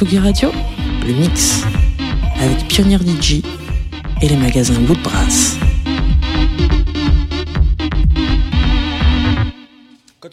Tsugi Radio, le mix, avec Pionnier DJ et les magasins Woodbrass. Quand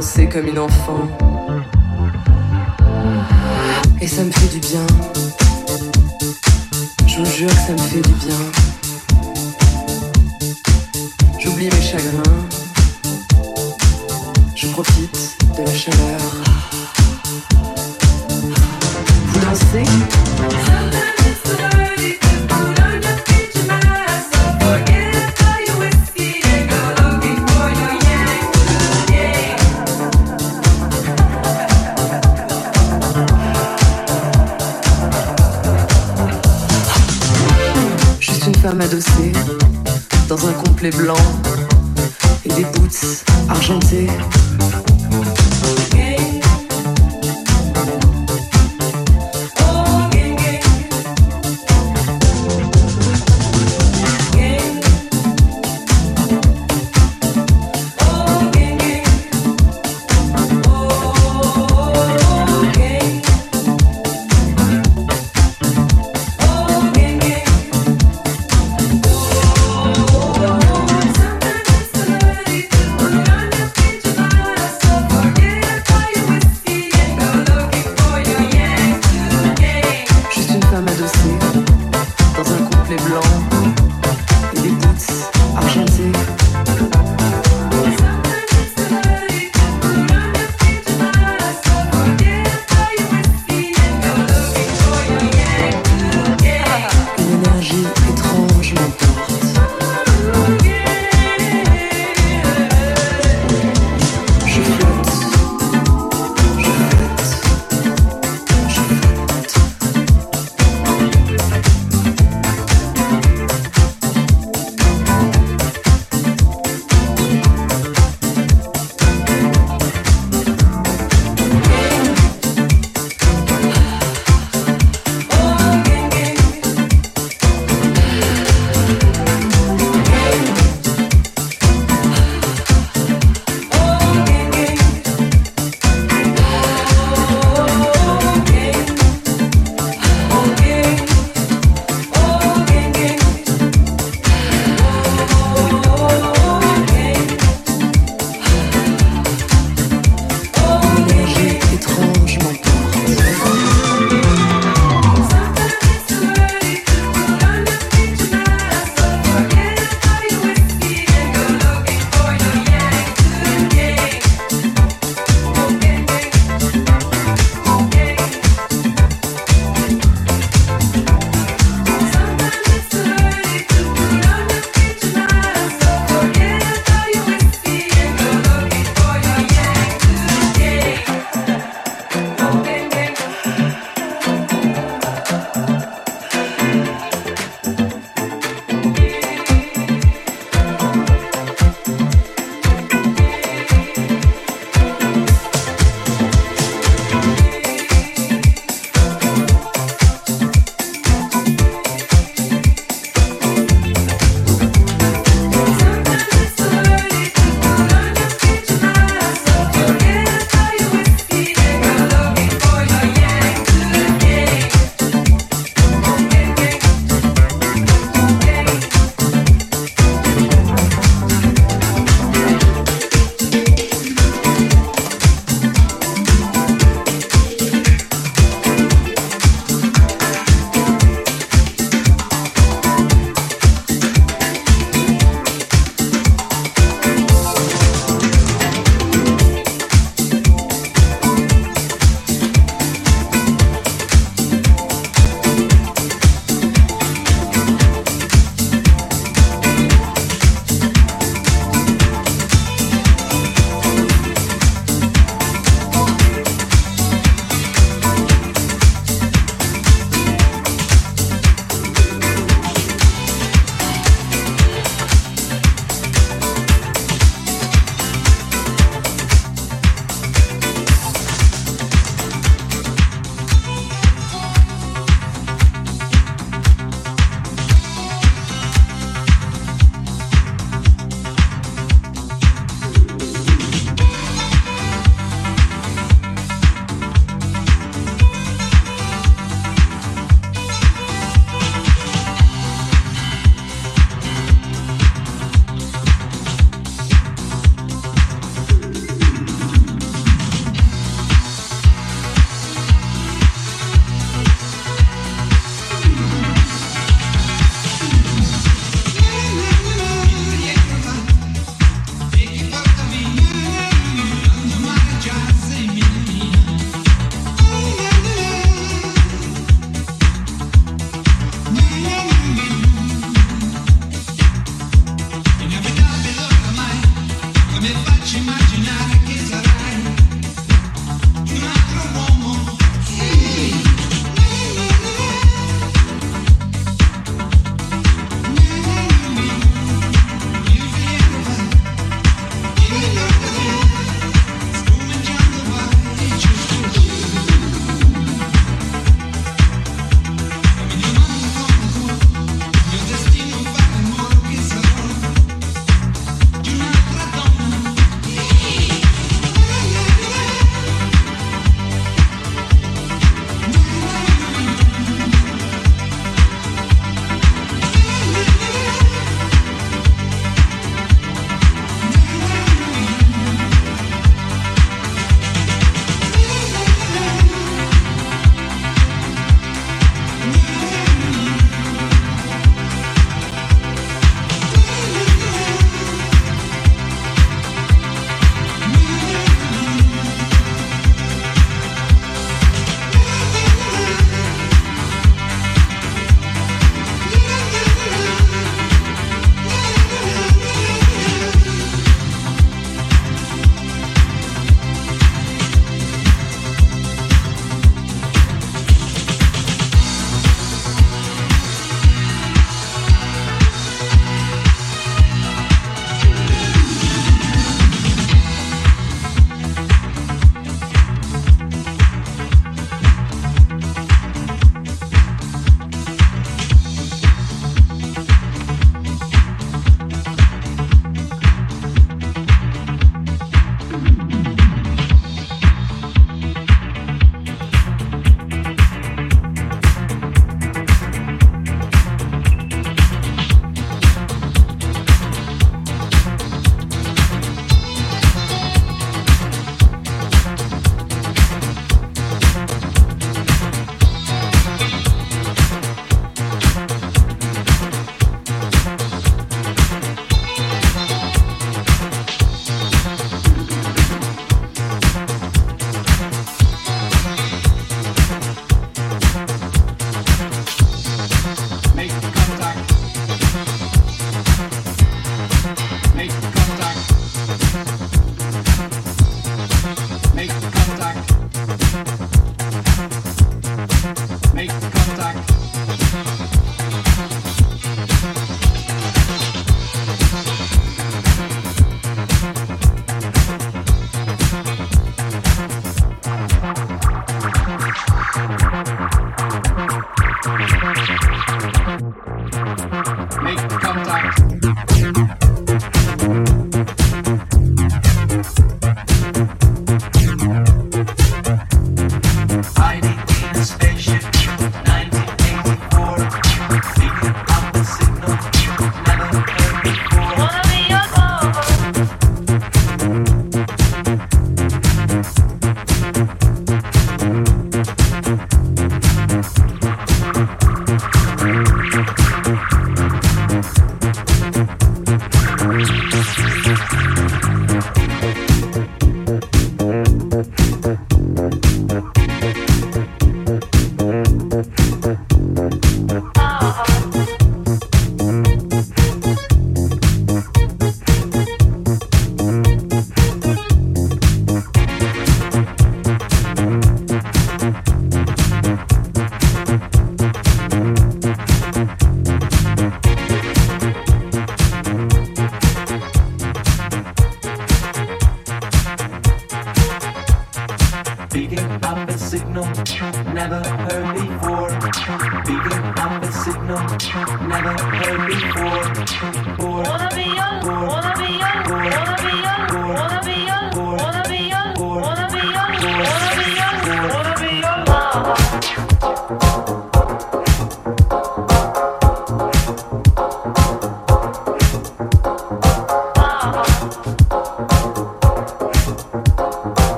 comme une enfant. Et ça me fait du bien. Je vous jure que ça me fait du bien. J'oublie mes chagrins. Je profite de la chaleur.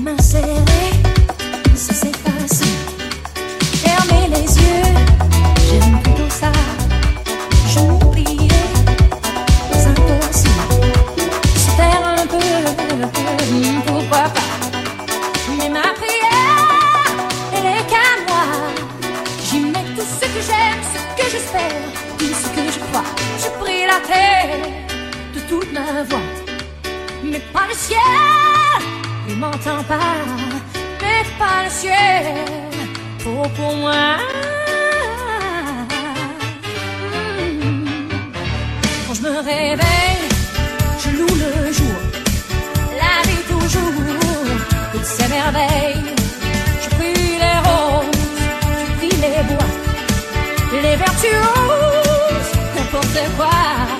mains serrées, ça c'est facile. Fermez les yeux, j'aime plutôt ça. Je m'oubliais, c'est impossible. Se faire un peu, pourquoi pas. Mais ma prière, est qu'à moi. J'y mets tout ce que j'aime, ce que j'espère, tout ce que je crois. Je prie la terre de toute ma voix, mais pas le ciel m'entends pas, n'êtes pas le ciel pour pour moi. Hmm. Quand je me réveille, je loue le jour, la vie toujours, toutes ces merveilles. Je prie les roses, je prie les bois, les vertus, n'importe quoi.